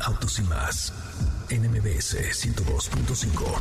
Autos y más NMBS 102.5.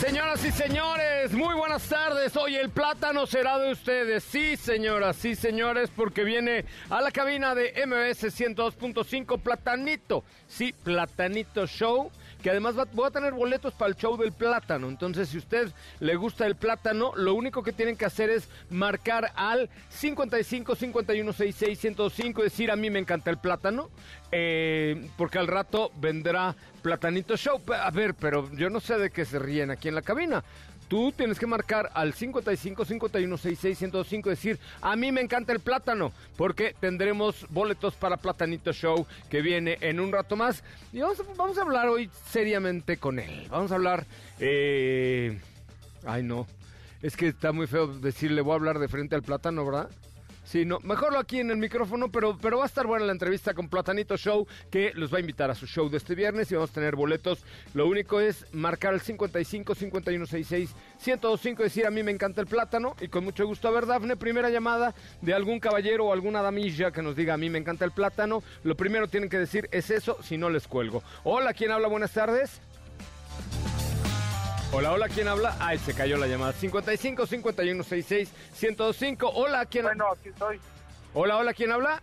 Señoras y señores, muy buenas tardes. Hoy el plátano será de ustedes. Sí, señoras, sí, señores, porque viene a la cabina de MBS 102.5 Platanito. Sí, Platanito Show que además va, voy a tener boletos para el show del plátano. Entonces, si usted le gusta el plátano, lo único que tienen que hacer es marcar al 55 51 66 105 y decir a mí me encanta el plátano, eh, porque al rato vendrá Platanito Show. A ver, pero yo no sé de qué se ríen aquí en la cabina. Tú tienes que marcar al 55 51 66 105 decir, a mí me encanta el plátano, porque tendremos boletos para Platanito Show que viene en un rato más. Y vamos a, vamos a hablar hoy seriamente con él. Vamos a hablar... Eh... Ay, no. Es que está muy feo decirle, voy a hablar de frente al plátano, ¿verdad? Sí, no, mejor lo aquí en el micrófono, pero, pero va a estar buena la entrevista con Platanito Show, que los va a invitar a su show de este viernes y vamos a tener boletos. Lo único es marcar el 55 5166 1025 decir a mí me encanta el plátano y con mucho gusto a ver Dafne, primera llamada de algún caballero o alguna damilla que nos diga a mí me encanta el plátano. Lo primero tienen que decir es eso, si no les cuelgo. Hola, ¿quién habla? Buenas tardes. Hola, hola, ¿quién habla? Ay, se cayó la llamada. 55 51 66 105. Hola, ¿quién Bueno, aquí estoy. Hola, hola, ¿quién habla?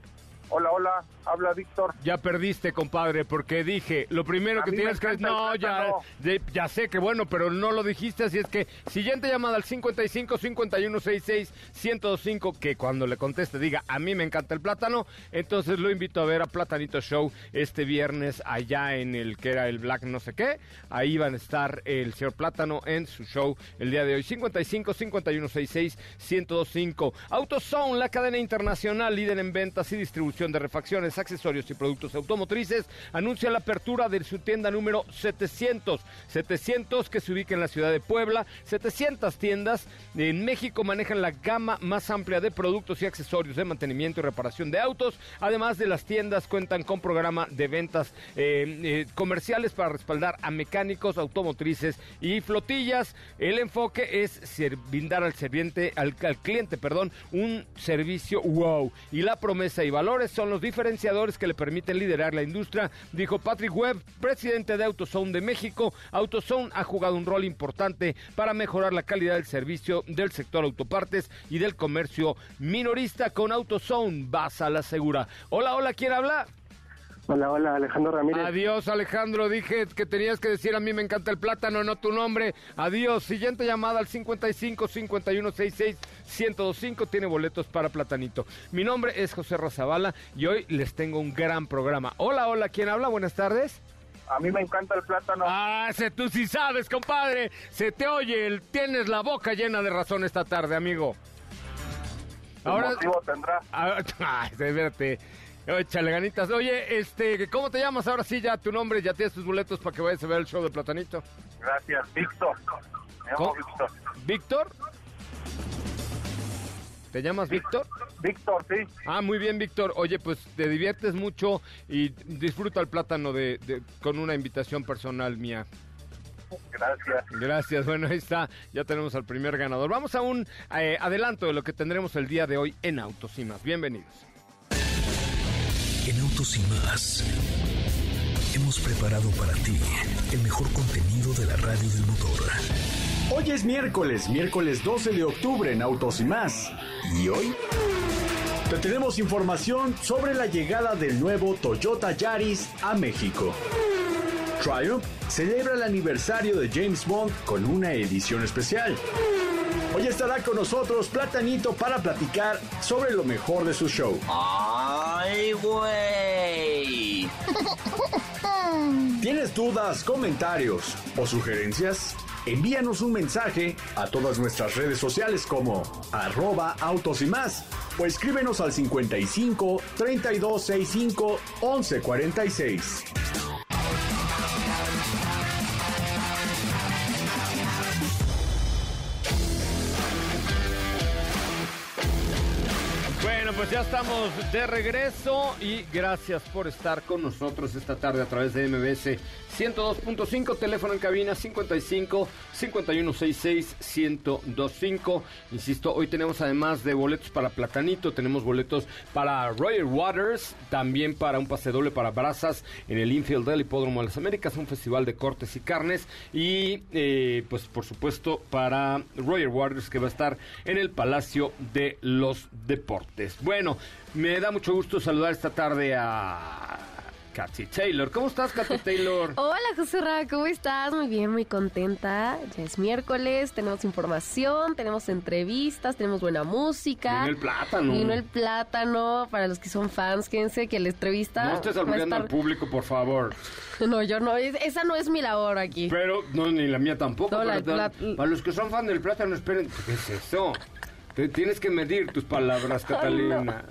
Hola, hola, habla Víctor. Ya perdiste, compadre, porque dije, lo primero A que tienes que... No, ya, de- ya sé que bueno, pero no lo dijiste, así es que siguiente llamada al 55 51 66 105, que cuando le conteste diga, a mí me encanta el plátano, entonces lo invito a ver a Platanito Show este viernes allá en el que era el Black no sé qué, ahí van a estar el señor Plátano en su show el día de hoy, 55 51 66 105. AutoZone, la cadena internacional líder en ventas y distribución de refacciones, accesorios y productos automotrices, anuncia la apertura de su tienda número 700. 700 que se ubica en la ciudad de Puebla. 700 tiendas en México manejan la gama más amplia de productos y accesorios de mantenimiento y reparación de autos. Además de las tiendas cuentan con programa de ventas eh, eh, comerciales para respaldar a mecánicos, automotrices y flotillas. El enfoque es brindar al al, cliente, perdón, un servicio wow. Y la promesa y valores son los que le permiten liderar la industria, dijo Patrick Webb, presidente de AutoZone de México. AutoZone ha jugado un rol importante para mejorar la calidad del servicio del sector autopartes y del comercio minorista con AutoZone. Vas a la segura. Hola, hola, ¿quién habla? Hola, hola, Alejandro Ramírez. Adiós, Alejandro. Dije que tenías que decir a mí me encanta el plátano, no tu nombre. Adiós. Siguiente llamada al 55 51 66 1025. Tiene boletos para Platanito. Mi nombre es José Razabala y hoy les tengo un gran programa. Hola, hola. ¿Quién habla? Buenas tardes. A mí me encanta el plátano. Ah, se, tú sí sabes, compadre. Se te oye. el- Tienes la boca llena de razón esta tarde, amigo. ¿Qué Ahora. motivo tendrá? Ah, Ay, espérate. Échale ganitas. Oye, este, ¿cómo te llamas? Ahora sí, ya tu nombre, ya tienes tus boletos para que vayas a ver el show de Platanito. Gracias, Víctor. Me llamo. Víctor. ¿Víctor? ¿Te llamas Víctor? Víctor, sí. Ah, muy bien, Víctor. Oye, pues te diviertes mucho y disfruta el plátano de, de- con una invitación personal mía. Gracias. Gracias. Bueno, ahí está. Ya tenemos al primer ganador. Vamos a un eh, adelanto de lo que tendremos el día de hoy en Autos y más. Bienvenidos. En Autos y más hemos preparado para ti el mejor contenido de la radio del motor. Hoy es miércoles, miércoles 12 de octubre en Autos y más. ¿Y hoy? Te tenemos información sobre la llegada del nuevo Toyota Yaris a México. Triumph celebra el aniversario de James Bond con una edición especial. Hoy estará con nosotros Platanito para platicar sobre lo mejor de su show. ¡Ay, güey! ¿Tienes dudas, comentarios o sugerencias? Envíanos un mensaje a todas nuestras redes sociales como arroba autos y más o escríbenos al 55 3265 1146. Estamos de regreso y gracias por estar con nosotros esta tarde a través de MBS 102.5, teléfono en cabina 55 5166 1025. Insisto, hoy tenemos además de boletos para Platanito, tenemos boletos para Royal Waters, también para un pase doble para Brazas en el infield del Hipódromo de las Américas, un festival de cortes y carnes y eh, pues por supuesto para Royal Waters que va a estar en el Palacio de los Deportes. Bueno, me da mucho gusto saludar esta tarde a Katy Taylor. ¿Cómo estás, Katy Taylor? Hola, José Ra, ¿cómo estás? Muy bien, muy contenta. Ya es miércoles, tenemos información, tenemos entrevistas, tenemos buena música. Vino el plátano. Vino el plátano. Para los que son fans, quédense que la entrevista. No estés albureando al público, por favor. No, yo no, es- esa no es mi labor aquí. Pero, no, ni la mía tampoco. No, la- pero la- para los que son fan del plátano, esperen. ¿Qué es eso? Te- tienes que medir tus palabras, Catalina.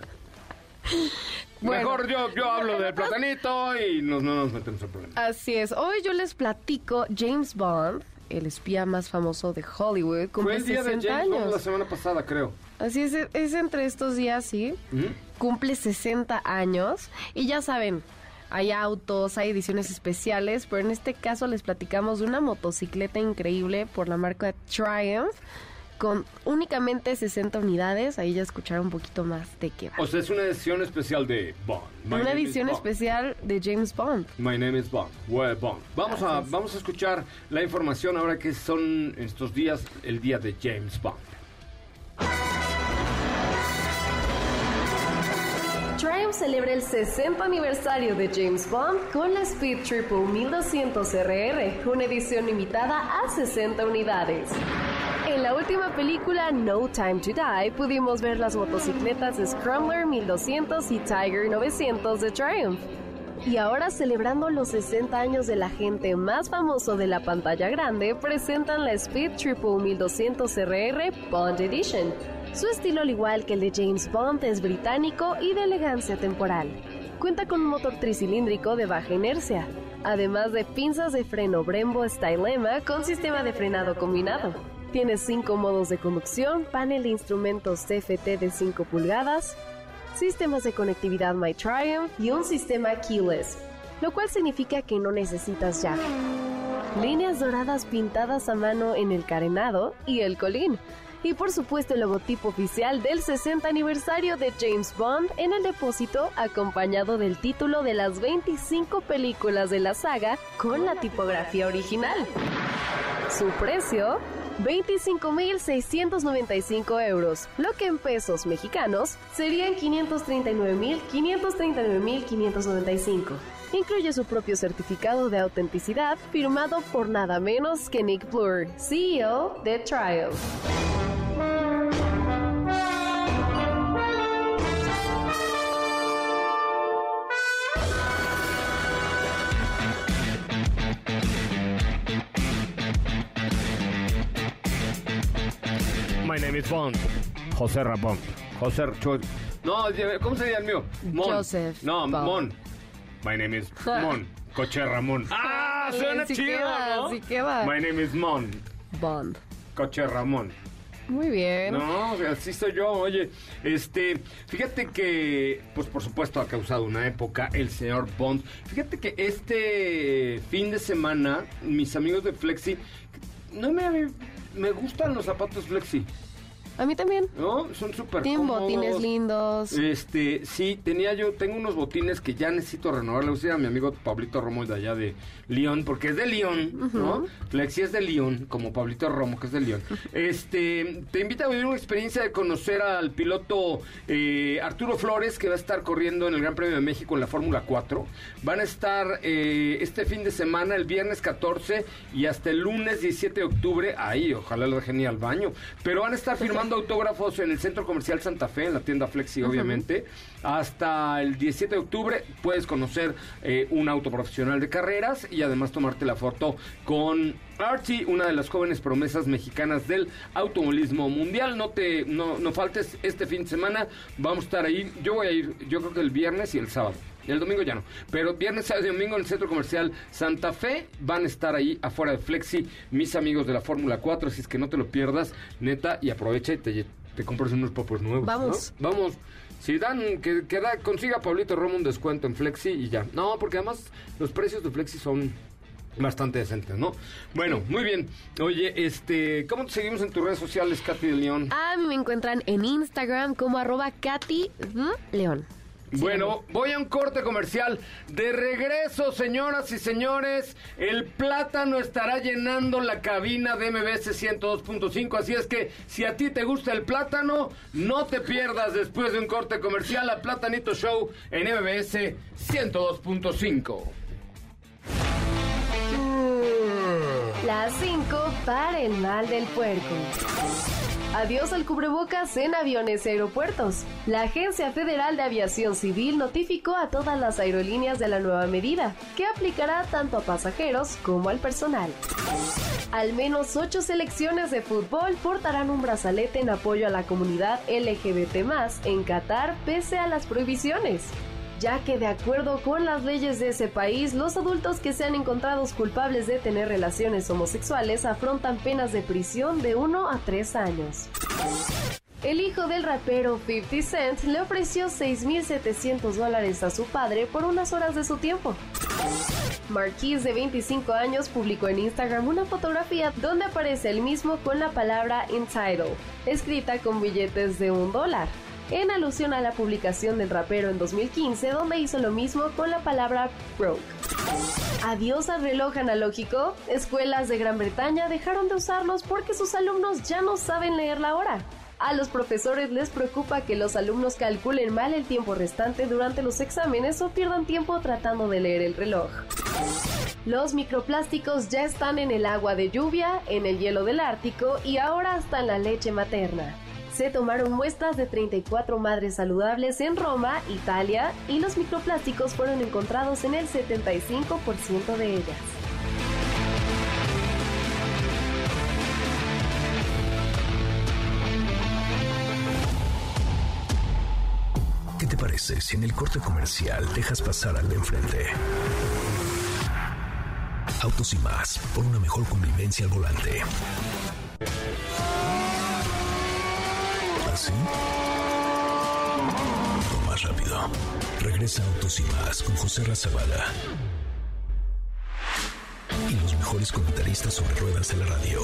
Bueno. Mejor yo, yo hablo del platanito y no nos metemos en problemas. Así es. Hoy yo les platico James Bond, el espía más famoso de Hollywood, Fue cumple el día de 60 James Bond años. la semana pasada, creo. Así es, es entre estos días, sí. ¿Mm? Cumple 60 años y ya saben, hay autos, hay ediciones especiales, pero en este caso les platicamos de una motocicleta increíble por la marca Triumph con únicamente 60 unidades. Ahí ya escucharon un poquito más de qué va. O sea, es una edición especial de Bond. My Una edición Bond. especial de James Bond. My name is Bond. Well, Bond. Vamos a, vamos a escuchar la información ahora que son estos días el día de James Bond. Triumph celebra el 60 aniversario de James Bond con la Speed Triple 1200 RR, una edición limitada a 60 unidades. En la última película No Time to Die pudimos ver las motocicletas Scrambler 1200 y Tiger 900 de Triumph. Y ahora celebrando los 60 años del agente más famoso de la pantalla grande, presentan la Speed Triple 1200 RR Bond Edition. Su estilo, al igual que el de James Bond, es británico y de elegancia temporal. Cuenta con un motor tricilíndrico de baja inercia, además de pinzas de freno Brembo Stylema con sistema de frenado combinado. Tiene cinco modos de conducción, panel de instrumentos TFT de 5 pulgadas, sistemas de conectividad My Triumph y un sistema keyless, lo cual significa que no necesitas llave. Líneas doradas pintadas a mano en el carenado y el colín. Y por supuesto el logotipo oficial del 60 aniversario de James Bond en el depósito acompañado del título de las 25 películas de la saga con la tipografía original. Su precio, 25.695 euros, lo que en pesos mexicanos serían 539.539.595. Incluye su propio certificado de autenticidad firmado por nada menos que Nick Blur, CEO de Triumph. My name is Bond. José Rabón. José Cho- No, ¿cómo sería el mío? Mon. Joseph No, Bond. Mon. My name is Mon. Coche Ramón. ¡Ah! Suena Sí chido, queda, ¿no? sí queda. My name is Mon. Bond. Coche Ramón. Muy bien. No, así soy yo. Oye, este, fíjate que, pues por supuesto ha causado una época el señor Bond. Fíjate que este fin de semana, mis amigos de Flexi, no me, me gustan los zapatos Flexi. A mí también. ¿No? Son súper Tienen cómodos. botines lindos. Este, sí, tenía yo, tengo unos botines que ya necesito renovar. Le voy a decir a mi amigo Pablito Romo de allá de León, porque es de León, ¿no? Lexi es de León, como Pablito Romo, que es de León. Este, te invito a vivir una experiencia de conocer al piloto eh, Arturo Flores, que va a estar corriendo en el Gran Premio de México en la Fórmula 4. Van a estar eh, este fin de semana, el viernes 14 y hasta el lunes 17 de octubre. Ahí, ojalá lo dejen ir al baño. Pero van a estar firmando autógrafos en el Centro Comercial Santa Fe, en la tienda Flexi, obviamente. Hasta el 17 de octubre puedes conocer eh, un auto profesional de carreras y además tomarte la foto con Archie, una de las jóvenes promesas mexicanas del automovilismo mundial. No te no, no faltes este fin de semana. Vamos a estar ahí. Yo voy a ir, yo creo que el viernes y el sábado. El domingo ya no. Pero viernes, sábado y domingo en el Centro Comercial Santa Fe van a estar ahí afuera de Flexi mis amigos de la Fórmula 4. Así es que no te lo pierdas, neta, y aprovecha y te, te compras unos popos nuevos. Vamos. ¿no? Vamos. Si dan, que, que da- consiga Pablito Romo un descuento en Flexi y ya. No, porque además los precios de Flexi son bastante decentes, ¿no? Bueno, muy bien. Oye, este, ¿cómo te seguimos en tus redes sociales, Katy de León? A mí me encuentran en Instagram como arroba Katy León. Bueno, voy a un corte comercial. De regreso, señoras y señores, el plátano estará llenando la cabina de MBS 102.5. Así es que si a ti te gusta el plátano, no te pierdas después de un corte comercial a Platanito Show en MBS 102.5. Las 5 para el mal del puerco. Adiós al cubrebocas en aviones y aeropuertos. La Agencia Federal de Aviación Civil notificó a todas las aerolíneas de la nueva medida, que aplicará tanto a pasajeros como al personal. Al menos ocho selecciones de fútbol portarán un brazalete en apoyo a la comunidad LGBT en Qatar pese a las prohibiciones ya que de acuerdo con las leyes de ese país, los adultos que sean encontrados culpables de tener relaciones homosexuales afrontan penas de prisión de 1 a 3 años. El hijo del rapero 50 Cent le ofreció 6.700 dólares a su padre por unas horas de su tiempo. Marquise, de 25 años, publicó en Instagram una fotografía donde aparece el mismo con la palabra entitled, escrita con billetes de un dólar, en alusión a la publicación del rapero en 2015, donde hizo lo mismo con la palabra broke. Adiós al reloj analógico. Escuelas de Gran Bretaña dejaron de usarlos porque sus alumnos ya no saben leer la hora. A los profesores les preocupa que los alumnos calculen mal el tiempo restante durante los exámenes o pierdan tiempo tratando de leer el reloj. Los microplásticos ya están en el agua de lluvia, en el hielo del Ártico y ahora hasta en la leche materna. Se tomaron muestras de 34 madres saludables en Roma, Italia, y los microplásticos fueron encontrados en el 75% de ellas. ¿Qué te parece si en el corte comercial dejas pasar al de enfrente? Autos y más, por una mejor convivencia al volante. ¿Así? O más rápido. Regresa Autos y más con José Razabala. Y los mejores comentaristas sobre ruedas de la radio.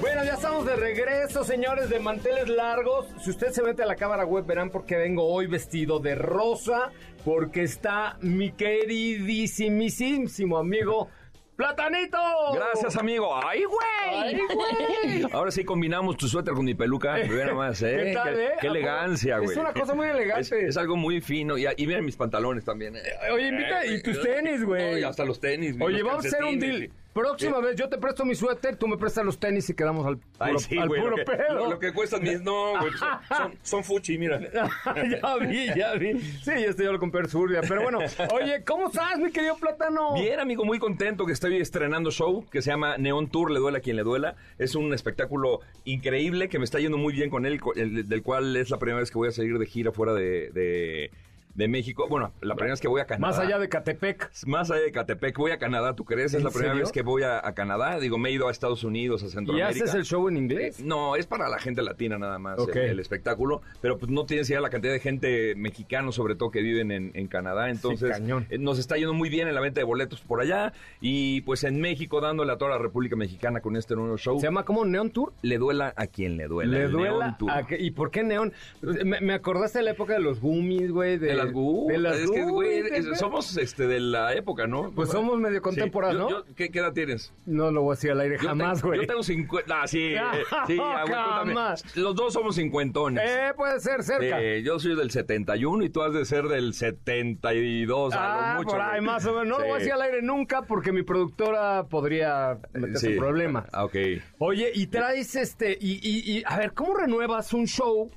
Bueno, ya estamos de regreso, señores, de manteles largos. Si usted se mete a la cámara web, verán por qué vengo hoy vestido de rosa, porque está mi queridísimísimo amigo Platanito. Gracias, amigo. ¡Ay, güey! ¡Ay, güey! Ahora sí combinamos tu suéter con mi peluca. Nada más, ¿eh? ¿Qué tal, eh? qué elegancia, Es güey. una cosa muy elegante. Es, es algo muy fino. Y, y miren mis pantalones también. eh. Oye, invita, y tus tenis, güey. Y hasta los tenis. Oye, vamos a hacer un deal. Próxima vez yo te presto mi suéter, tú me prestas los tenis y quedamos al puro, Ay, sí, al güey. puro lo, que, pedo. lo, lo que cuestan mis... No, güey. Son, son, fuchi, mira. ya vi, ya vi. Sí, este yo lo compré en Surbia. Pero bueno, oye, ¿cómo estás, mi querido Plátano? Bien, amigo, muy contento que estoy estrenando show que se llama Neon Tour, le duela a quien le duela. Es un espectáculo increíble que me está yendo muy bien con él, el- del cual es la primera vez que voy a salir de gira fuera de, de, de México. Bueno, la primera vez que voy a Canadá. Más allá de Catepec. Más allá de Catepec, voy a Canadá, ¿tú crees? Es ¿En la primera serio? vez que voy a, a Canadá. Digo, me he ido a Estados Unidos, a ¿Y Centroamérica. haces el show en inglés? No, es para la gente latina nada más el, el espectáculo, pero pues no tienes idea la cantidad de gente mexicana, sobre todo que viven en, en Canadá, entonces cañón. eh, nos está yendo muy bien en la venta de boletos por allá y pues en México dándole a toda la República Mexicana con este nuevo show. ¿Se llama como Neon Tour? Le duela a quien le duela. Le el duela. Neon Tour. a que- ¿Y por qué neón? Me, me acordaste de la época de los gummies, güey. De, De las Gu- de las es que, güey, es- somos este de la época, ¿no? Pues somos medio contemporáneos, ¿no? yo- ¿qué, qué edad tienes? No lo voy a decir al aire Yo jamás, güey. Yo tengo 50. Ah, sí. eh, sí, ah. Jamás. Los dos somos cincuentones. Eh, puede ser cerca. Eh, yo soy del 71 y tú has de ser del 72, a ah, lo mucho. por ahí güey. más o menos. No lo voy a decir al aire nunca porque mi productora podría meterse Sí. en problemas. Ah, ok. Oye, y traes este, y, y, y, a ver, ¿cómo renuevas un show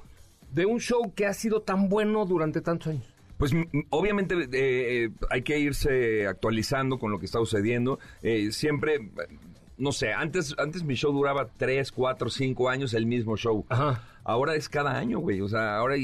de un show que ha sido tan bueno durante tantos años? Pues obviamente eh, eh, hay que irse actualizando con lo que está sucediendo. Eh, siempre, eh, no sé, antes, antes mi show duraba 3, 4, 5 años el mismo show. Ajá. Ahora es cada año, güey. O sea, ahora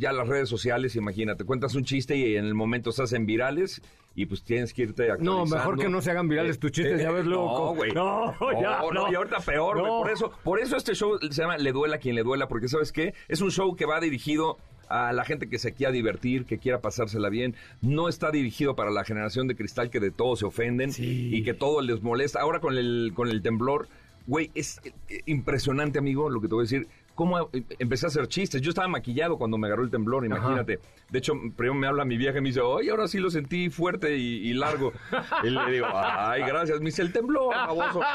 ya las redes sociales, imagínate, cuentas un chiste y en el momento se hacen virales y pues tienes que irte No, actualizando. mejor que no se hagan virales tus chistes, ya ves luego. No, güey. No, ya, no. Y ahorita peor, güey. No. Por eso, por eso este show se llama Le duela a quien le duela, porque ¿sabes qué? Es un show que va dirigido a la gente que se quiera divertir, que quiera pasársela bien. No está dirigido para la generación de cristal que de todo se ofenden Sí. y que todo les molesta. Ahora con el, con el temblor, güey, es eh, impresionante, amigo, lo que te voy a decir. Cómo eh, empecé a hacer chistes. Yo estaba maquillado cuando me agarró el temblor, imagínate. De hecho, primero me habla mi vieja y me dice, oye, ahora sí lo sentí fuerte y, y largo. y le digo, ay, gracias. Me dice, el temblor, baboso.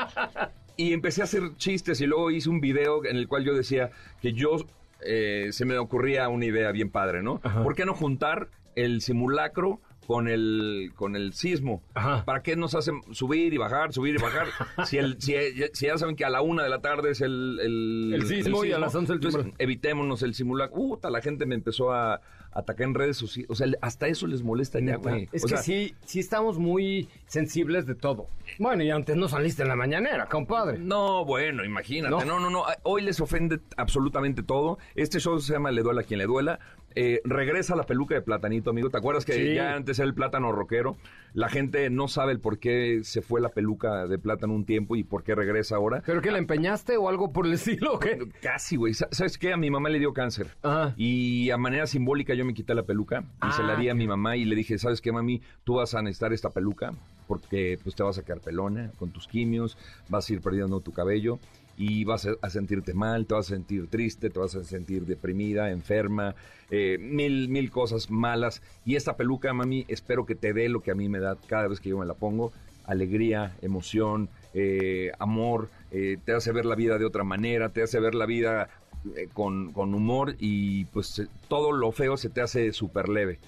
Y empecé a hacer chistes y luego hice un video en el cual yo decía que yo eh, se me ocurría una idea bien padre, ¿no? ¿Por qué no juntar el simulacro con el con el sismo? Ajá. ¿Para qué nos hacen subir y bajar, subir y bajar? si, el, si, si ya saben que a la una de la tarde es el, el, El sismo y a las 11 el entonces, temblor. evitémonos el simulacro. Puta, la gente me empezó a atacar en redes sociales. O sea, hasta eso les molesta ya, güey. Es O que sea, sí, sí estamos muy sensibles de todo. Bueno, y antes no saliste en la mañanera, compadre. No, bueno, imagínate. No. No, no, no. Hoy les ofende absolutamente todo. Este show se llama Le duela a quien le duela. Eh, regresa la peluca de platanito, amigo. ¿Te acuerdas que Sí. ya antes era el plátano rockero? La gente no sabe el por qué se fue la peluca de plátano un tiempo y por qué regresa ahora. ¿Pero que la empeñaste o algo por el estilo o qué? Casi, güey. Sa- ¿Sabes qué? A mi mamá le dio cáncer. Ajá. Y a manera simbólica yo me quité la peluca y se la Ah, di a mi mamá y le dije, ¿sabes qué, mami? Tú vas a necesitar esta peluca porque pues te vas a quedar pelona con tus quimios, vas a ir perdiendo tu cabello y vas a, sentirte mal, te vas a sentir triste, te vas a sentir deprimida, enferma, eh, mil, mil cosas malas. Y esta peluca, mami, espero que te dé lo que a mí me da cada vez que yo me la pongo. Alegría, emoción, eh, amor, eh, te hace ver la vida de otra manera, te hace ver la vida eh, con, con humor y pues eh, todo lo feo se te hace súper leve.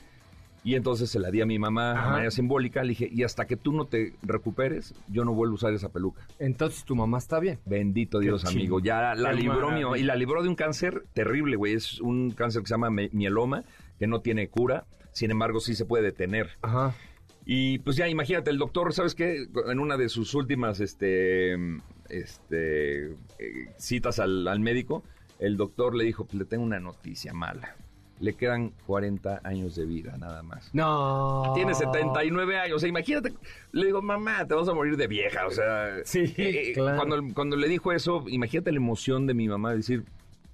Y entonces se la di a mi mamá Ajá. de manera simbólica, le dije, y hasta que tú no te recuperes, yo no vuelvo a usar esa peluca. Entonces tu mamá está bien. Bendito Dios, Qué amigo. Ya la Qué libró mamá, y la libró de un cáncer terrible, güey. Es un cáncer que se llama mieloma, que no tiene cura. Sin embargo, sí se puede detener. Ajá. Y pues ya, imagínate, el doctor, ¿sabes qué? En una de sus últimas este, este, eh, citas al, al médico, el doctor le dijo, pues le tengo una noticia mala. Le quedan 40 años de vida, nada más. No. Tiene 79 años, o sea, imagínate, le digo, mamá, te vas a morir de vieja, o sea... Sí, eh, claro. cuando, cuando le dijo eso, imagínate la emoción de mi mamá, decir,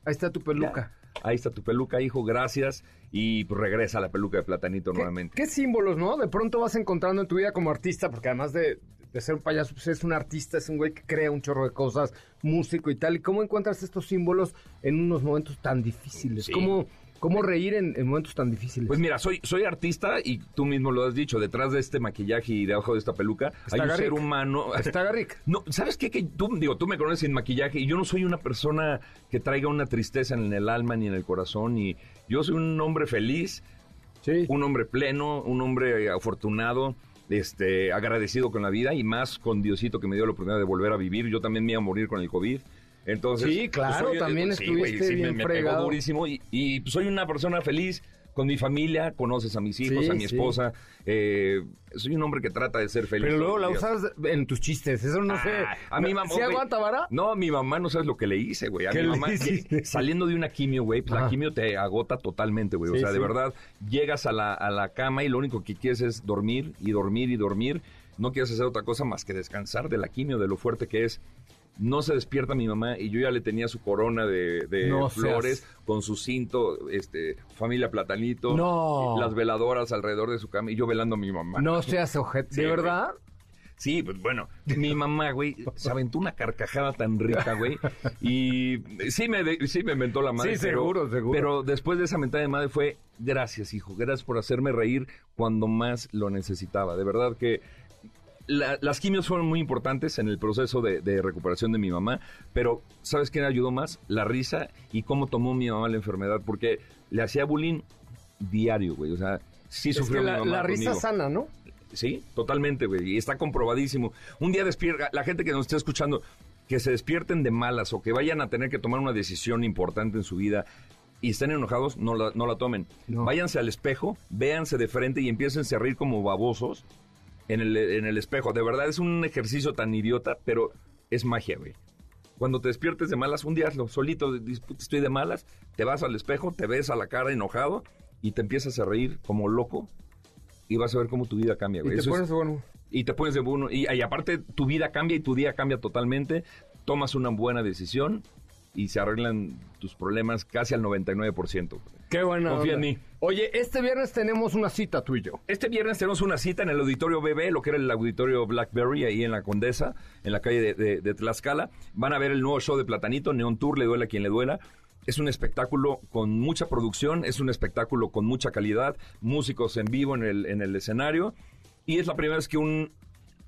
Ahí está tu peluca. ahí está tu peluca, hijo, gracias, y pues regresa la peluca de platanito ¿Qué, nuevamente. qué símbolos, no? De pronto vas encontrando en tu vida como artista, porque además de, de ser un payaso, pues es un artista, es un güey que crea un chorro de cosas, músico y tal. ¿Y cómo encuentras estos símbolos en unos momentos tan difíciles? Sí. ¿Cómo, ¿Cómo reír en, en momentos tan difíciles? Pues mira, soy, soy artista y tú mismo lo has dicho, detrás de este maquillaje y debajo de esta peluca Está hay un ser humano. Está Garrick. No, ¿sabes qué? Que tú, digo, tú me conoces sin maquillaje y yo no soy una persona que traiga una tristeza en el alma ni en el corazón y yo soy un hombre feliz, Sí. un hombre pleno, un hombre afortunado, este, agradecido con la vida y más con Diosito que me dio la oportunidad de volver a vivir. Yo también me iba a morir con el COVID. Entonces, Sí, claro, pues, también sí, estuviste sí, bien me, pegó durísimo y, y soy una persona feliz con mi familia, conoces a mis hijos, Sí, a mi sí. esposa. eh, soy un hombre que trata de ser feliz. Pero luego la usas en tus chistes. Eso no sé. Ah, a mi mamá. ¿Sí güey. aguanta, vara? No, a mi mamá no sabes lo que le hice, güey. A ¿Qué mi mamá, que- saliendo de una quimio, güey, pues la quimio te agota totalmente, güey. O sea, de verdad, llegas a la, a la cama y lo único que quieres es dormir y dormir y dormir. No quieres hacer otra cosa más que descansar de la quimio, de lo fuerte que es. No se despierta mi mamá y yo ya le tenía su corona de, de No flores seas- con su cinto, este, familia platanito, No. las veladoras alrededor de su cama y yo velando a mi mamá. No seas ojete. ¿De verdad? Sí, pues bueno, mi mamá, güey, se aventó una carcajada tan rica, güey, y sí me, de- sí me mentó la madre. Sí, pero- seguro, seguro. Pero después de esa mentada de madre fue, gracias, hijo, gracias por hacerme reír cuando más lo necesitaba. De verdad que la- las quimios fueron muy importantes en el proceso de, de recuperación de mi mamá, pero ¿sabes quién ayudó más? La risa y cómo tomó mi mamá la enfermedad, porque le hacía bullying diario, güey, o sea, sí Es que sufrió mi la, mamá la risa conmigo. sana, ¿no? Sí, totalmente, güey. Y está comprobadísimo. Un día despierta, la gente que nos esté escuchando, que se despierten de malas o que vayan a tener que tomar una decisión importante en su vida y estén enojados, no la, no la tomen. No. Váyanse al espejo, véanse de frente y empiecen a reír como babosos en el, en el espejo. De verdad es un ejercicio tan idiota, pero es magia, güey. Cuando te despiertes de malas, un día hazlo, solito, estoy de malas, te vas al espejo, te ves a la cara enojado y te empiezas a reír como loco y vas a ver cómo tu vida cambia, Y güey. te Eso es- pones bueno. y te pones de uno. Y, y aparte, tu vida cambia y tu día cambia totalmente. Tomas una buena decisión y se arreglan tus problemas casi al 99%. Qué buena Confía onda. en mí. Oye, este viernes tenemos una cita tú y yo. Este viernes tenemos una cita en el auditorio BB, lo que era el auditorio Blackberry, ahí en la Condesa, en la calle de, de- de Tlaxcala. Van a ver el nuevo show de Platanito, Neon Tour, le duela a quien le duela. Es un espectáculo con mucha producción, es un espectáculo con mucha calidad, músicos en vivo en el, en el escenario. Y es la primera vez que un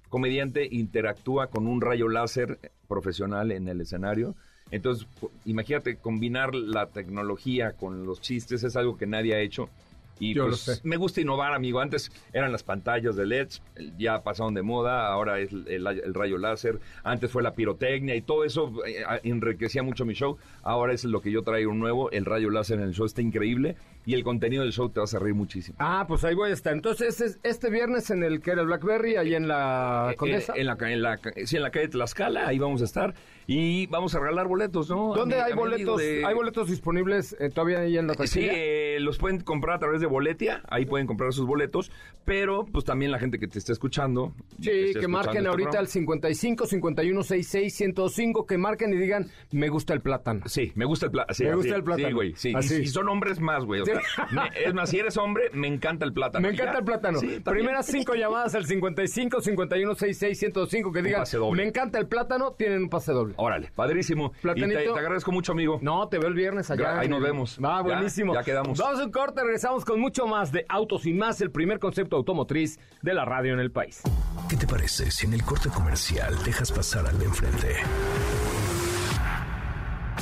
comediante interactúa con un rayo láser profesional en el escenario. Entonces, imagínate combinar la tecnología con los chistes, es algo que nadie ha hecho. Y Yo lo pues, sé. me gusta innovar, amigo. Antes eran las pantallas de LEDs, ya pasaron de moda, ahora es el, el- el rayo láser. Antes fue la pirotecnia y todo eso eh, enriquecía mucho mi show. Ahora es lo que yo traigo nuevo, el rayo láser en el show está increíble y el contenido del show te vas a reír muchísimo. Ah, pues ahí voy a estar. Entonces, este, este viernes en el que era el Blackberry, ahí en la Eh, Condesa. En, la, en la sí, en la calle Tlaxcala, ahí vamos a estar. Y vamos a regalar boletos, ¿no? ¿Dónde hay boletos? de- ¿Hay boletos disponibles eh, todavía ahí en la Sí, taquilla? eh, los pueden comprar a través de Boletia, ahí pueden comprar sus boletos, pero pues también la gente que te está escuchando. Sí, esté que marquen este ahorita al programa. 55 51 66 105, que marquen y digan, me gusta el plátano. Sí, me gusta el plátano. Me gusta el plátano. Sí, güey, sí. Y- Así. Y, son hombres más, güey. o sea, me- es más, si eres hombre, me encanta el plátano. Me encanta ya. el plátano. Sí. Primeras cinco llamadas al 55 51 66 105 que digan, me encanta el plátano, tienen un pase doble. Órale, padrísimo. Platanito. Y te, te agradezco mucho, amigo. No, te veo el viernes allá. Ahí nos vemos. Va, Ya, buenísimo. ya quedamos. Vamos a un corte, regresamos con mucho más de Autos y Más, el primer concepto automotriz de la radio en el país. ¿Qué te parece si en el corte comercial dejas pasar al de enfrente?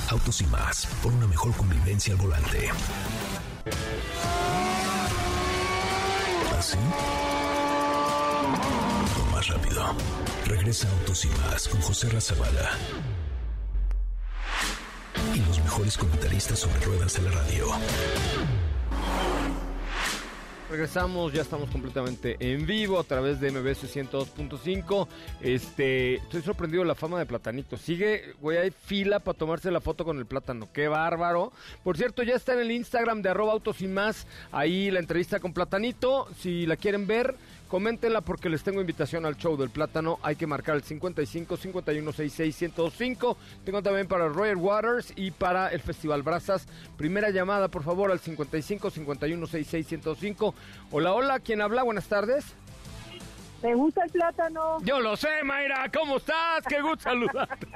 Autos y más, por una mejor convivencia al volante. ¿Así? Rápido. Regresa Autos y más con José Razabala. Y los mejores comentaristas sobre ruedas de la radio. Regresamos, ya estamos completamente en vivo a través de MBS 102.5. Este, estoy sorprendido de la fama de Platanito. Sigue, güey, hay fila para tomarse la foto con el plátano. Qué bárbaro. Por cierto, ya está en el Instagram de arroba autos y más. Ahí la entrevista con Platanito. Si la quieren ver, coméntenla porque les tengo invitación al show del plátano. Hay que marcar el 55 51 66 105. Tengo también para Royal Waters y para el Festival Brazas. Primera llamada, por favor, al 55 51 66 105. Hola, hola, ¿quién habla? Buenas tardes. Me gusta el plátano. Yo lo sé, Mayra, ¿cómo estás? Qué gusto saludarte.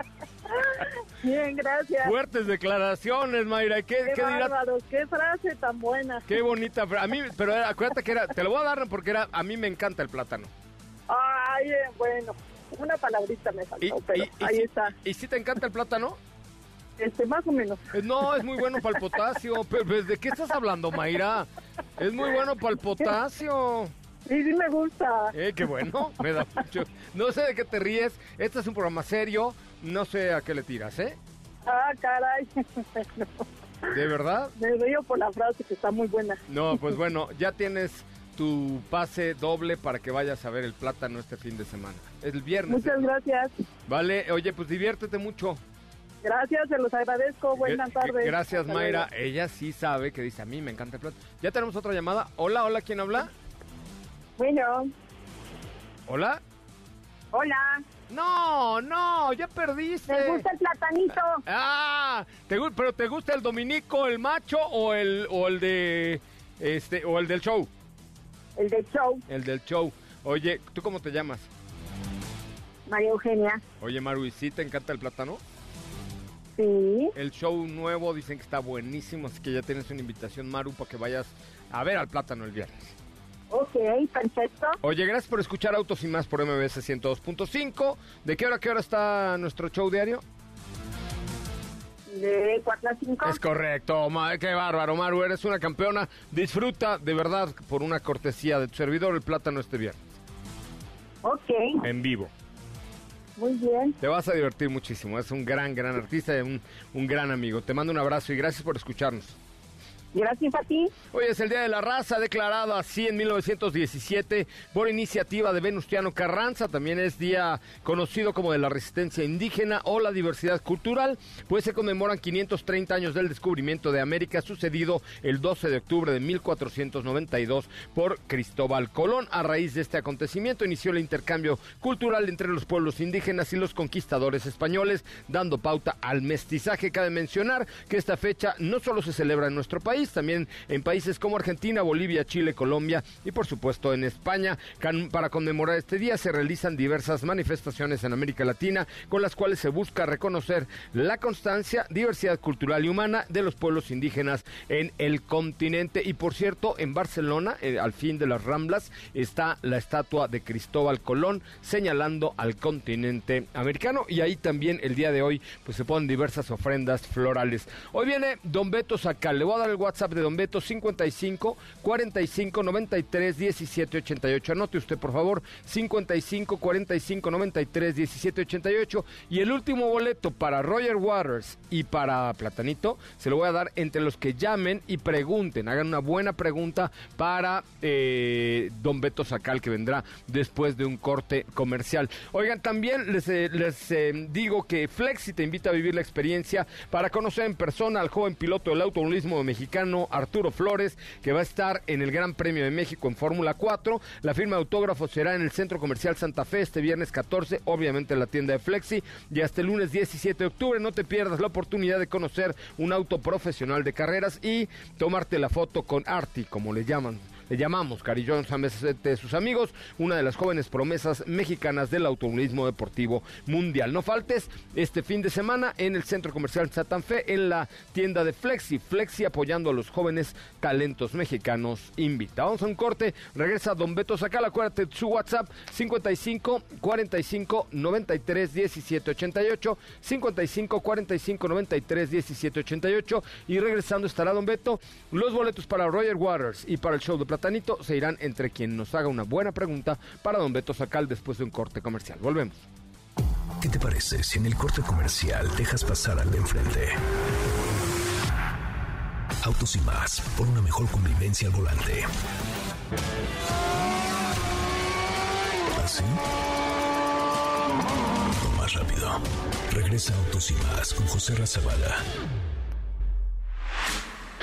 Bien, gracias. Fuertes declaraciones, Mayra. ¿Qué, Qué, qué dirás? bárbaro, qué frase tan buena. Qué bonita. fra- A mí, pero era- acuérdate que era, te lo voy a dar porque era, a mí me encanta el plátano. Ay, bueno, una palabrita me faltó, Y, pero y- y ahí está. ¿Y si te encanta el plátano? Este, más o menos. Eh, No, es muy bueno para el potasio. Pero, pues, ¿De qué estás hablando, Mayra? Es muy bueno para el potasio. Sí, sí me gusta. Eh, qué bueno, me da mucho. No sé de qué te ríes. Este es un programa serio. No sé a qué le tiras, ¿eh? Ah, caray. ¿De verdad? Me río por la frase que está muy buena. No, pues bueno, ya tienes tu pase doble para que vayas a ver el plátano este fin de semana. Es el viernes. Muchas ¿eh? gracias. Vale, oye, pues diviértete mucho. Gracias, se los agradezco. Buenas tardes. Gracias, Hasta Mayra. luego. Ella sí sabe que dice, a mí me encanta el plátano. Ya tenemos otra llamada. Hola, hola, ¿quién habla? Bueno, Hola. hola. No, no, ya perdiste. Me gusta el platanito. Ah, ¿te gu- pero ¿te gusta el dominico, el macho o el o el de este o el del show? El de show, El del show. Oye, ¿tú cómo te llamas? María Eugenia. Oye, Maru, ¿y sí te encanta el plátano? Sí. El show nuevo dicen que está buenísimo, así que ya tienes una invitación, Maru, para que vayas a ver al plátano el viernes. Ok, perfecto. Oye, gracias por escuchar Autos y Más por MBS 102.5. ¿De qué hora a qué hora está nuestro show diario? De 4 a 5. Es correcto, ma- qué bárbaro, Maru, eres una campeona. Disfruta de verdad por una cortesía de tu servidor el plátano este viernes, Ok, en vivo. muy bien. Te vas a divertir muchísimo, es un gran, gran artista y un, un gran amigo. Te mando un abrazo y gracias por escucharnos. Gracias a ti. Hoy es el Día de la Raza, declarado así en 1917 por iniciativa de Venustiano Carranza. También es día conocido como de la resistencia indígena o la diversidad cultural, pues se conmemoran 530 años del descubrimiento de América, sucedido el 12 de octubre de 1492 por Cristóbal Colón. A raíz de este acontecimiento inició el intercambio cultural entre los pueblos indígenas y los conquistadores españoles, dando pauta al mestizaje. Cabe mencionar que esta fecha no solo se celebra en nuestro país, también en países como Argentina, Bolivia, Chile, Colombia y por supuesto en España. Para conmemorar este día se realizan diversas manifestaciones en América Latina con las cuales se busca reconocer la constancia, diversidad cultural y humana de los pueblos indígenas en el continente. Y por cierto, en Barcelona, eh, al fin de las Ramblas, está la estatua de Cristóbal Colón señalando al continente americano y ahí también el día de hoy pues se ponen diversas ofrendas florales. Hoy viene Don Beto Sacal, le voy a dar el WhatsApp de Don Beto 55 45 93 17 88. Anote usted por favor 55 45 93 17 88 y el último boleto para Roger Waters y para Platanito se lo voy a dar entre los que llamen y pregunten, hagan una buena pregunta para eh, Don Beto Sacal que vendrá después de un corte comercial. Oigan, también les, eh, eh, digo que Flexi te invita a vivir la experiencia para conocer en persona al joven piloto del automovilismo mexicano Arturo Flores, que va a estar en el Gran Premio de México en Fórmula 4. La firma de autógrafos será en el Centro Comercial Santa Fe este viernes 14, obviamente en la tienda de Flexi, y hasta el lunes 17 de octubre. No te pierdas la oportunidad de conocer un auto profesional de carreras y tomarte la foto con Arti, como le llaman. Le llamamos cariñosamente de sus amigos, una de las jóvenes promesas mexicanas del automovilismo deportivo mundial. No faltes este fin de semana en el Centro Comercial Satan Fe, en la tienda de Flexi. Flexi apoyando a los jóvenes talentos mexicanos. Invita. Vamos a un corte. Regresa Don Beto Sacal. Acuérdate su WhatsApp 55 45 93 17 88. 55 45 93 17 88. Y regresando estará Don Beto. Los boletos para Roger Waters y para el show de Platanito se irán entre quien nos haga una buena pregunta para Don Beto Sacal después de un corte comercial. Volvemos. ¿Qué te parece si en el corte comercial dejas pasar al de enfrente? Autos y más, por una mejor convivencia al volante. ¿Así? Más rápido. Regresa Autos y más con José Razabala.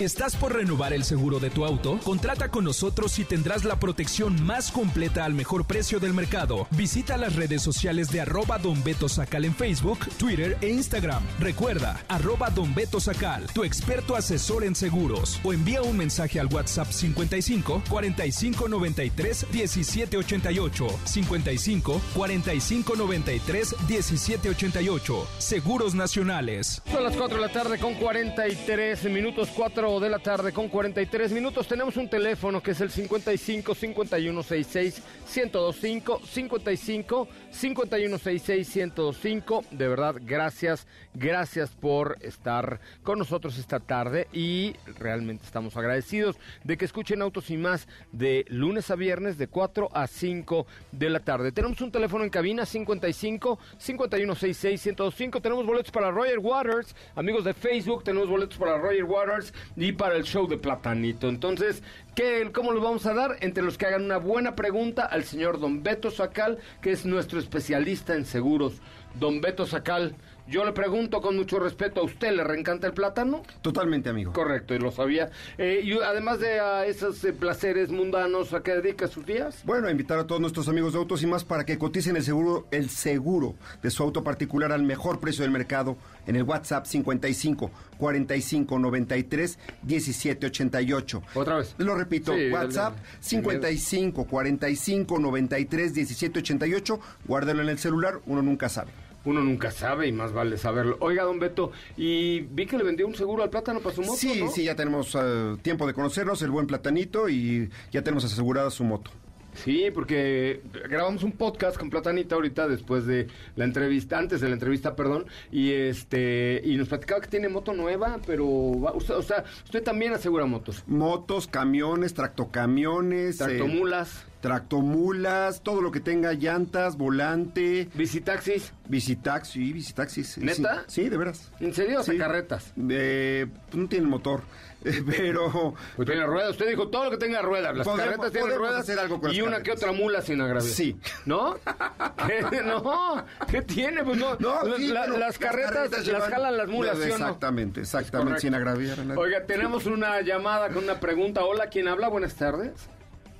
¿Estás por renovar el seguro de tu auto? Contrata con nosotros y tendrás la protección más completa al mejor precio del mercado. Visita las redes sociales de arroba Don Beto Sacal en Facebook, Twitter e Instagram. Recuerda, arroba Don Beto Sacal, tu experto asesor en seguros. O envía un mensaje al WhatsApp 55 45 93 17 88. 55 45 93 17 88. Seguros Nacionales. Son las 4 de la tarde con 43 minutos, 4 de la tarde con 43 minutos. Tenemos un teléfono que es el 55 51 66 1025 55 51 66 1025. De verdad, gracias, gracias por estar con nosotros esta tarde y realmente estamos agradecidos de que escuchen Autos y más de lunes a viernes de 4 a 5 de la tarde. Tenemos un teléfono en cabina 55 51 66 1025. Tenemos boletos para Roger Waters, amigos de Facebook, tenemos boletos para Roger Waters y para el show de Platanito. Entonces, ¿qué, ¿cómo los vamos a dar? Entre los que hagan una buena pregunta al señor Don Beto Sacal, que es nuestro especialista en seguros. Don Beto Sacal, yo le pregunto con mucho respeto, ¿a usted le reencanta el plátano? Totalmente, amigo. Correcto, y lo sabía. Eh, y además de a esos eh, placeres mundanos, ¿a qué dedica sus días? Bueno, a invitar a todos nuestros amigos de Autos y más para que coticen el seguro, el seguro de su auto particular al mejor precio del mercado en el WhatsApp 55 45 93 17 88. Otra vez. Lo repito, Sí, WhatsApp dale. 55 45 93 17 88. Guárdalo en el celular, uno nunca sabe. Uno nunca sabe y más vale saberlo. Oiga, don Beto, y vi que le vendió un seguro al plátano para su moto, Sí, ¿no? sí, ya tenemos eh, tiempo de conocernos, el buen platanito y ya tenemos asegurada su moto. Sí, porque grabamos un podcast con Platanita ahorita después de la entrevista, antes de la entrevista, perdón, y este y nos platicaba que tiene moto nueva, pero va- usted, o sea, usted también asegura motos. Motos, camiones, tractocamiones, eh, Tractomulas. tractomulas, todo lo que tenga llantas, volante, Visitaxis. visitaxi, visitaxis. ¿Neta? Sí, sí, de veras. ¿En serio? Sí. ¿O carretas? Eh, pues no tienen motor, pero Pues tiene ruedas. Usted dijo todo lo que tenga ruedas. Las Podemos- carretas tienen ruedas hacer algo con y una que otra mula sin agraviar. Sí. ¿No? ¿Qué? No. ¿Qué tiene? Pues no. No, La- sí, la- pero las carretas, las jalan las mulas, ¿sí o no? Exactamente, exactamente, sin agraviar a nadie. Oiga, tenemos una llamada con una pregunta. Hola, ¿quién habla? Buenas tardes.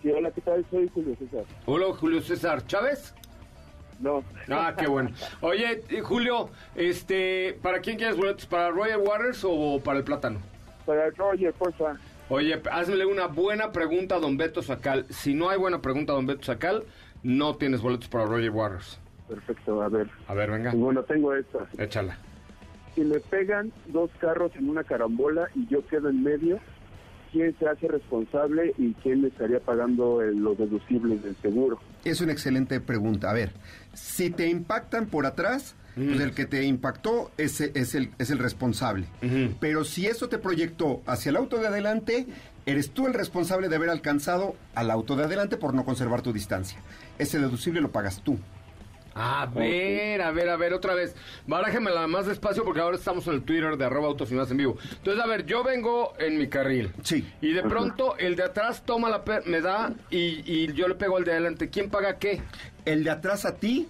Sí, hola, ¿qué tal? Soy Julio César. Hola, Julio César Chávez. No, Ah, qué bueno. Oye, Julio, este, ¿para quién quieres boletos? ¿Para Royal Waters o para el plátano? Para Roger, porfa. Oye, hazme una buena pregunta a Don Beto Sacal. Si no hay buena pregunta a Don Beto Sacal, no tienes boletos para Roger Waters. Perfecto, a ver. A ver, venga, Pues bueno, tengo esta. échala. Si me pegan dos carros en una carambola y yo quedo en medio, ¿quién se hace responsable y quién le estaría pagando el- los deducibles del seguro? Es una excelente pregunta. A ver, si te impactan por atrás, pues el que te impactó es, es, el, es el responsable. Pero si eso te proyectó hacia el auto de adelante, eres tú el responsable de haber alcanzado al auto de adelante por no conservar tu distancia. Ese deducible lo pagas tú. A ver, a ver, a ver, otra vez. Barájemela más despacio porque ahora estamos en el Twitter de arroba autos y más en vivo. Entonces, a ver, yo vengo en mi carril. Sí. Y de pronto el de atrás toma la... me da y, y yo le pego al de adelante. ¿Quién paga qué? El de atrás a ti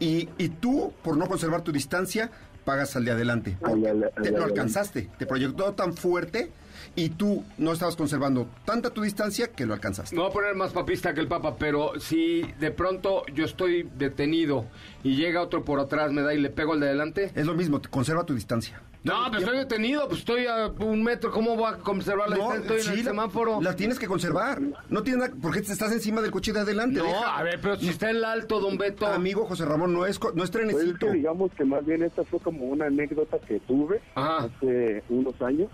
y, y tú, por no conservar tu distancia, pagas al de adelante. Al Porque de- al de te lo alcanzaste. Te proyectó tan fuerte y tú no estabas conservando tanta tu distancia que lo alcanzaste. Me voy a poner más papista que el papa, pero si de pronto yo estoy detenido y llega otro por atrás, me da y le pego al de adelante. Es lo mismo, te conserva tu distancia. No, pero estoy detenido, pues estoy a un metro. ¿Cómo voy a conservar la No, distancia? Estoy en sí, el semáforo. La tienes que conservar. No tienes nada, porque estás encima del coche de adelante. No, deja. a ver, pero si está en el alto, don Beto. Amigo José Ramón, no es, co- no es Pues es trenecito. que digamos que más bien esta fue como una anécdota que tuve Ajá. hace unos años.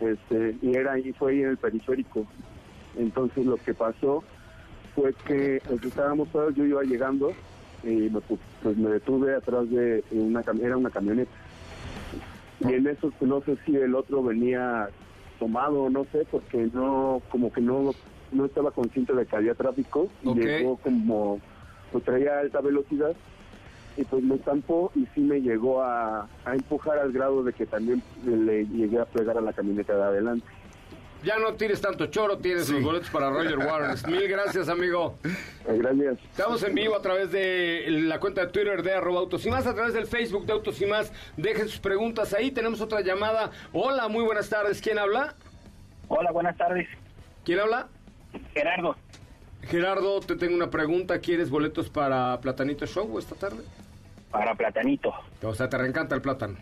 Este, y era ahí, fue ahí en el periférico. Entonces lo que pasó fue que pues, estábamos todos, yo iba llegando y me, pu- pues, me detuve atrás de una cam- era una camioneta. Y en eso pues, no sé si el otro venía tomado, no sé, porque no, como que no, no estaba consciente de que había tráfico y llegó como, pues traía alta velocidad y pues me estampó y sí me llegó a, a empujar al grado de que también le llegué a pegar a la camioneta de adelante. Ya no tires tanto choro, tienes los boletos para Roger Waters. Mil gracias, amigo. Gracias. Estamos en vivo a través de la cuenta de Twitter de arroba autos y más, a través del Facebook de Autos y más. Dejen sus preguntas ahí. Tenemos otra llamada. Hola, muy buenas tardes. ¿Quién habla? Hola, buenas tardes. ¿Quién habla? Gerardo. Gerardo, te tengo una pregunta. ¿Quieres boletos para Platanito Show esta tarde? Para Platanito. O sea, te reencanta el plátano.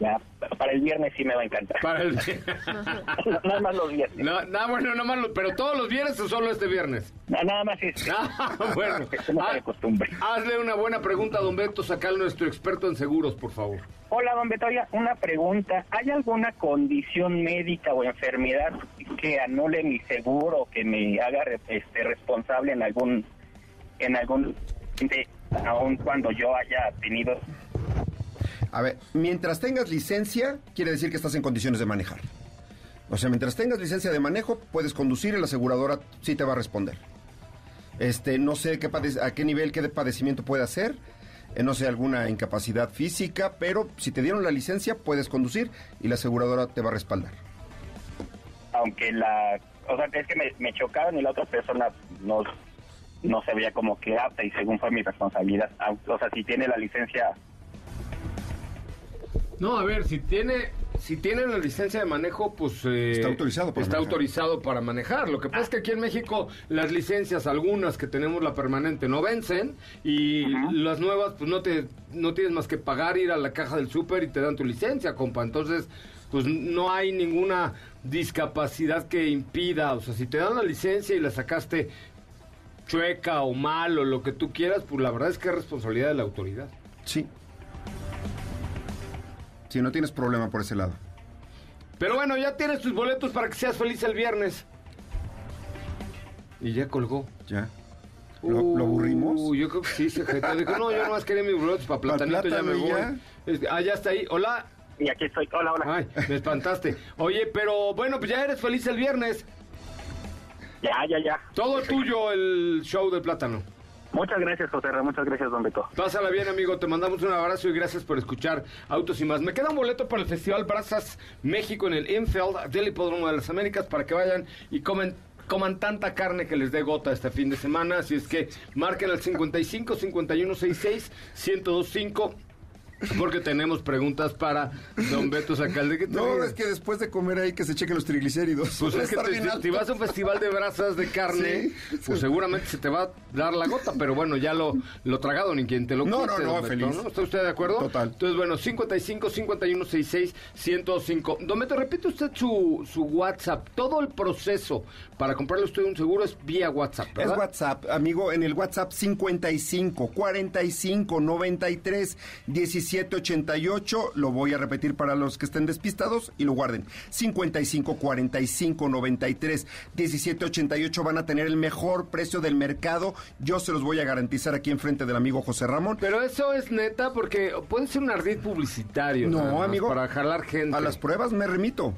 Ya, para el viernes sí me va a encantar. Para el Nada más los viernes. No, no, bueno, nada más, pero todos los viernes o solo este viernes. No, nada más es. Ah, bueno. Como Ah, de costumbre. hazle una buena pregunta a don Beto Sacal, nuestro experto en seguros, por favor. Hola, don Betoya, una pregunta. ¿Hay alguna condición médica o enfermedad que anule mi seguro, que me haga este, responsable en algún, en algún, de, aun cuando yo haya tenido A ver, mientras tengas licencia, quiere decir que estás en condiciones de manejar. O sea, mientras tengas licencia de manejo, puedes conducir y la aseguradora sí te va a responder. Este, no sé qué a qué nivel, qué de padecimiento puede hacer, eh, no sé, alguna incapacidad física, pero si te dieron la licencia, puedes conducir y la aseguradora te va a respaldar. aunque la, o sea, es que me, me chocaron y la otra persona no, no se veía como que apta y según fue mi responsabilidad. O sea, si tiene la licencia, No, a ver, si tiene, si tiene la licencia de manejo, pues... eh, Está autorizado para Está manejar. autorizado para manejar. Lo que pasa es que aquí en México las licencias, algunas que tenemos la permanente, no vencen y las nuevas, pues no te no tienes más que pagar, ir a la caja del súper y te dan tu licencia, compa. Entonces, pues no hay ninguna discapacidad que impida. O sea, si te dan la licencia y la sacaste chueca o mal o lo que tú quieras, pues la verdad es que es responsabilidad de la autoridad. Sí. Si no tienes problema por ese lado. Pero bueno, ya tienes tus boletos para que seas feliz el viernes. Y ya colgó. Ya. ¿Lo, lo aburrimos? Uy, yo creo que sí, se. Dijo, no, yo nomás quería mis boletos para ¿Para platanito, ya me voy. ya? Ah, ya está ahí. Hola. y aquí estoy. Hola, hola. Ay, me espantaste. Oye, pero bueno, pues ya eres feliz el viernes. Ya, ya, ya. Todo tuyo el show de plátano. Muchas gracias, José Ra, muchas gracias, don Beto. Pásala bien, amigo. Te mandamos un abrazo y gracias por escuchar Autos y más. Me queda un boleto para el Festival Brazas México en el Infield del Hipódromo de las Américas para que vayan y comen coman tanta carne que les dé gota este fin de semana. Así es que marquen al 55 51 66 1025 porque tenemos preguntas para Don Beto Sacal. ¿De qué te No, es que después de comer ahí que se chequen los triglicéridos. Pues es que te- si, vas a un festival de brasas de carne, Sí. pues seguramente se te va a dar la gota, pero bueno, ya lo, lo tragado ni quien te lo No, no, no, Beto, feliz. ¿no? ¿Está usted de acuerdo? Total. Entonces, bueno, 55 51 66 105. Don Beto, repite usted su, su WhatsApp. Todo el proceso para comprarle usted un seguro es vía WhatsApp, Es ¿verdad? WhatsApp, amigo, en el WhatsApp 55 45 93 17 88. Lo voy a repetir para los que estén despistados y lo guarden. 55 45 93 17 88 van a tener el mejor precio del mercado. Yo se los voy a garantizar aquí enfrente del amigo José Ramón. Pero eso es neta porque puede ser un ardid publicitario. nada No, más, amigo. Para jalar gente. A las pruebas me remito.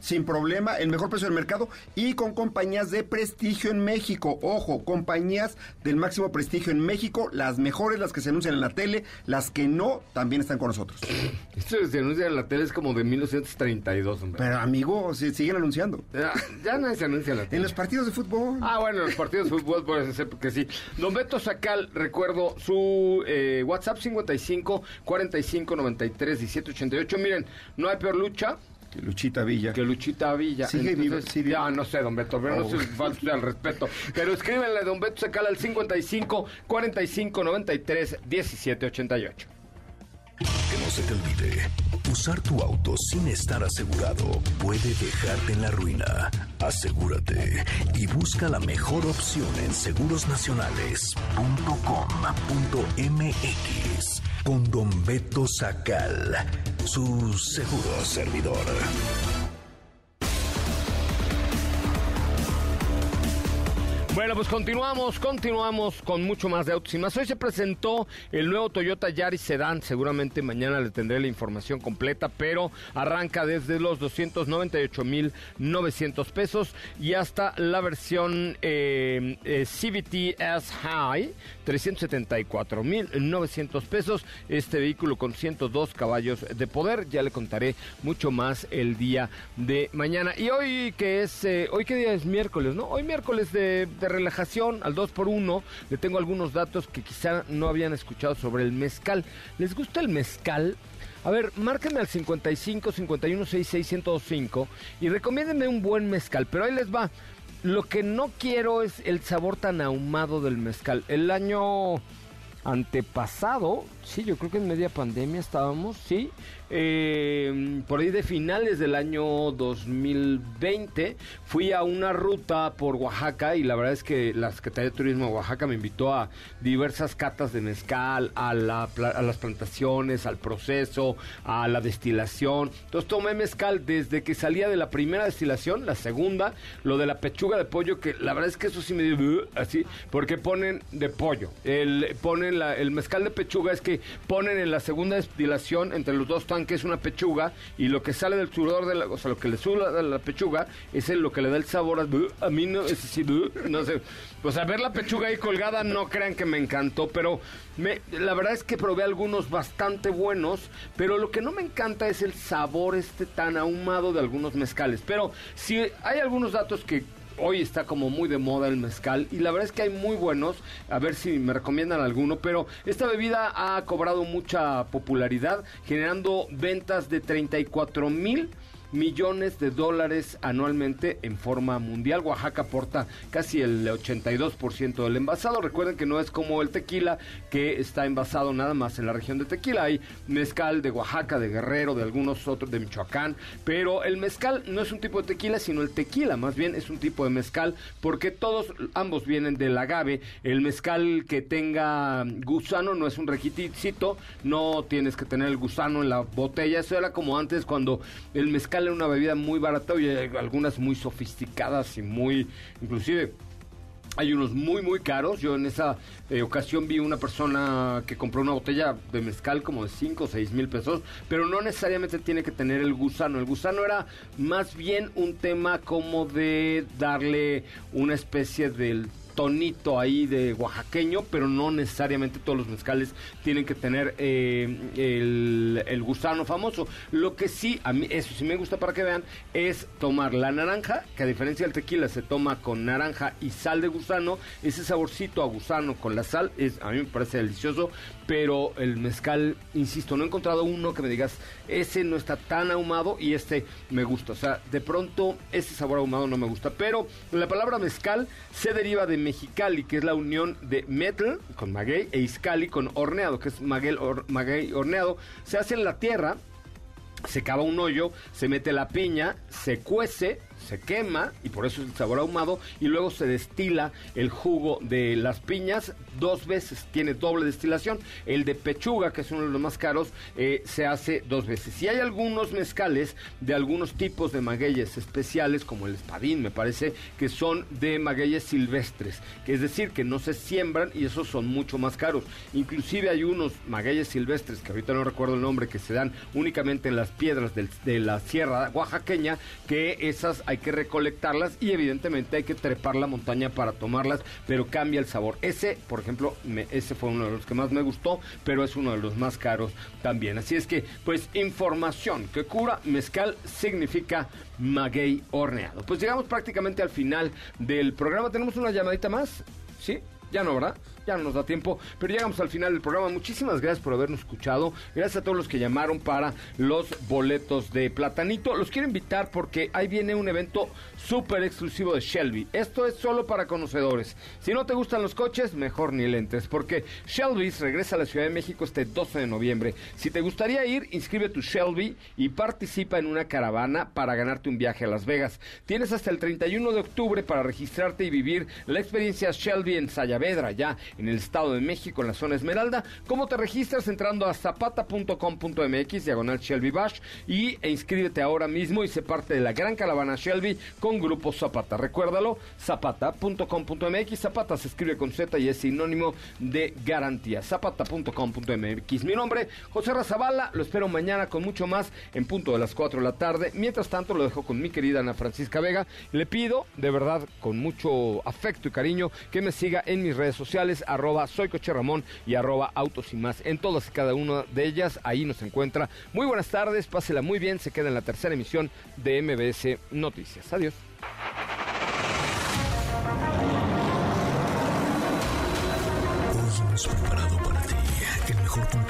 Sin problema, el mejor precio del mercado y con compañías de prestigio en México. Ojo, compañías del máximo prestigio en México, las mejores, las que se anuncian en la tele, las que no, también están con nosotros. Esto se anuncia en la tele es como de 1932, hombre. Pero amigo, si- siguen anunciando. Ya, ya nadie se anuncia en la tele. En los partidos de fútbol. Ah, bueno, en los partidos de fútbol puede ser que sí. Don Beto Sacal, recuerdo su eh, WhatsApp 55 45 93 17 88. Miren, no hay peor lucha Que Luchita Villa. que Luchita Villa. Sigue vivo, Entonces, sigue Ya, vivo. no sé, don Beto, pero no Oh. se falta al respeto. Pero escríbenle, don Beto Sacal, al 55 45 93 17 88. Que no se te olvide, usar tu auto sin estar asegurado puede dejarte en la ruina. Asegúrate y busca la mejor opción en segurosnacionales.com.mx con Don Beto Sacal, su seguro servidor. Bueno, pues continuamos, continuamos con mucho más de autos y más. Hoy se presentó el nuevo Toyota Yaris Sedan. Seguramente mañana le tendré la información completa, pero arranca desde los 298,900 pesos y hasta la versión eh, eh, CVT S High, 374,900 pesos. Este vehículo con 102 caballos de poder. Ya le contaré mucho más el día de mañana. Y hoy que es, eh, hoy qué día es miércoles, ¿no? Hoy miércoles de de relajación al 2 por 1 le tengo algunos datos que quizá no habían escuchado sobre el mezcal. ¿Les gusta el mezcal? A ver, márquenme al 55 51 66 1025 y recomiéndenme un buen mezcal, pero ahí les va. Lo que no quiero es el sabor tan ahumado del mezcal. El año antepasado, sí, yo creo que en media pandemia estábamos, sí, eh, por ahí de finales del año 2020 fui a una ruta por Oaxaca y la verdad es que la Secretaría de Turismo de Oaxaca me invitó a diversas catas de mezcal, a, la, las plantaciones, al proceso, a la destilación. Entonces tomé mezcal desde que salía de la primera destilación, la segunda, lo de la pechuga de pollo, que la verdad es que eso sí me dio así, porque ponen de pollo. El, ponen el mezcal de pechuga es que ponen en la segunda destilación entre los dos tanques que es una pechuga y lo que sale del sudor de la, o sea, lo que le la pechuga es lo que le da el sabor a, a mí no, es así, no sé, pues a ver la pechuga ahí colgada no crean que me encantó, pero la verdad es que probé algunos bastante buenos, pero lo que no me encanta es el sabor este tan ahumado de algunos mezcales, pero si hay algunos datos que hoy está como muy de moda el mezcal y la verdad es que hay muy buenos, a ver si me recomiendan alguno, pero esta bebida ha cobrado mucha popularidad, generando ventas de 34 mil millones de dólares anualmente en forma mundial. Oaxaca aporta casi el 82% del envasado. Recuerden que no es como el tequila que está envasado nada más en la región de tequila. Hay mezcal de Oaxaca, de Guerrero, de algunos otros de Michoacán, pero el mezcal no es un tipo de tequila, sino el tequila, más bien es un tipo de mezcal porque todos ambos vienen del agave. El mezcal que tenga gusano no es un requisito, no tienes que tener el gusano en la botella. Eso era como antes cuando el mezcal una bebida muy barata y algunas muy sofisticadas y muy, inclusive hay unos muy muy caros. Yo en esa eh, ocasión vi una persona que compró una botella de mezcal como de 5 o 6 mil pesos, pero no necesariamente tiene que tener el gusano. El gusano era más bien un tema como de darle una especie del tonito ahí de oaxaqueño, pero no necesariamente todos los mezcales tienen que tener eh, el, gusano famoso. Lo que sí, a mí, eso sí me gusta para que vean, es tomar la naranja, que a diferencia del tequila se toma con naranja y sal de gusano, ese saborcito a gusano con la sal, es, a mí me parece delicioso, pero el mezcal, insisto, no he encontrado uno que me digas, ese no está tan ahumado y este me gusta. O sea, de pronto ese sabor ahumado no me gusta, pero la palabra mezcal se deriva de Mexicali, que es la unión de metal con maguey e iscali con horneado, que es maguey, maguey horneado. Se hace en la tierra, se cava un hoyo, se mete la piña, se cuece, se quema y por eso es el sabor ahumado y luego se destila el jugo de las piñas dos veces, tiene doble destilación. El de pechuga, que es uno de los más caros, eh, se hace dos veces. Y hay algunos mezcales de algunos tipos de magueyes especiales, como el espadín, me parece, que son de magueyes silvestres, que es decir, que no se siembran y esos son mucho más caros. Inclusive hay unos magueyes silvestres, que ahorita no recuerdo el nombre, que se dan únicamente en las piedras de la sierra oaxaqueña, que esas hay que recolectarlas y evidentemente hay que trepar la montaña para tomarlas, pero cambia el sabor. Ese, por ejemplo, ese fue uno de los que más me gustó, pero es uno de los más caros también. Así es que, pues, información que cura, mezcal significa maguey horneado. Pues llegamos prácticamente al final del programa. ¿Tenemos una llamadita más? ¿Sí? Ya no, ¿verdad? ya no nos da tiempo, pero llegamos al final del programa. Muchísimas gracias por habernos escuchado. Gracias a todos los que llamaron para los boletos de Platanito. Los quiero invitar porque ahí viene un evento súper exclusivo de Shelby. Esto es solo para conocedores. Si no te gustan los coches, mejor ni lentes, porque Shelby's regresa a la Ciudad de México este 12 de noviembre. Si te gustaría ir, inscribe tu Shelby y participa en una caravana para ganarte un viaje a Las Vegas. Tienes hasta el 31 de octubre para registrarte y vivir la experiencia Shelby en Sayabel Saavedra, ya en el Estado de México, en la zona Esmeralda. ¿Cómo te registras? Entrando a zapata.com.mx, diagonal Shelby Bash, y e inscríbete ahora mismo y sé parte de la gran caravana Shelby con Grupo Zapata. Recuérdalo, zapata.com.mx. Zapata se escribe con Z y es sinónimo de garantía. Zapata.com.mx. Mi nombre, José Razabala. Lo espero mañana con mucho más en punto de las 4 de la tarde. Mientras tanto, lo dejo con mi querida Ana Francisca Vega. Le pido, de verdad, con mucho afecto y cariño, que me siga en mis redes sociales, arroba soy Coche Ramón y arroba autos y más. En todas y cada una de ellas, ahí nos encuentra. Muy buenas tardes, pásela muy bien. Se queda en la tercera emisión de MBS Noticias. Adiós. Hoy hemos preparado para ti el mejor contenido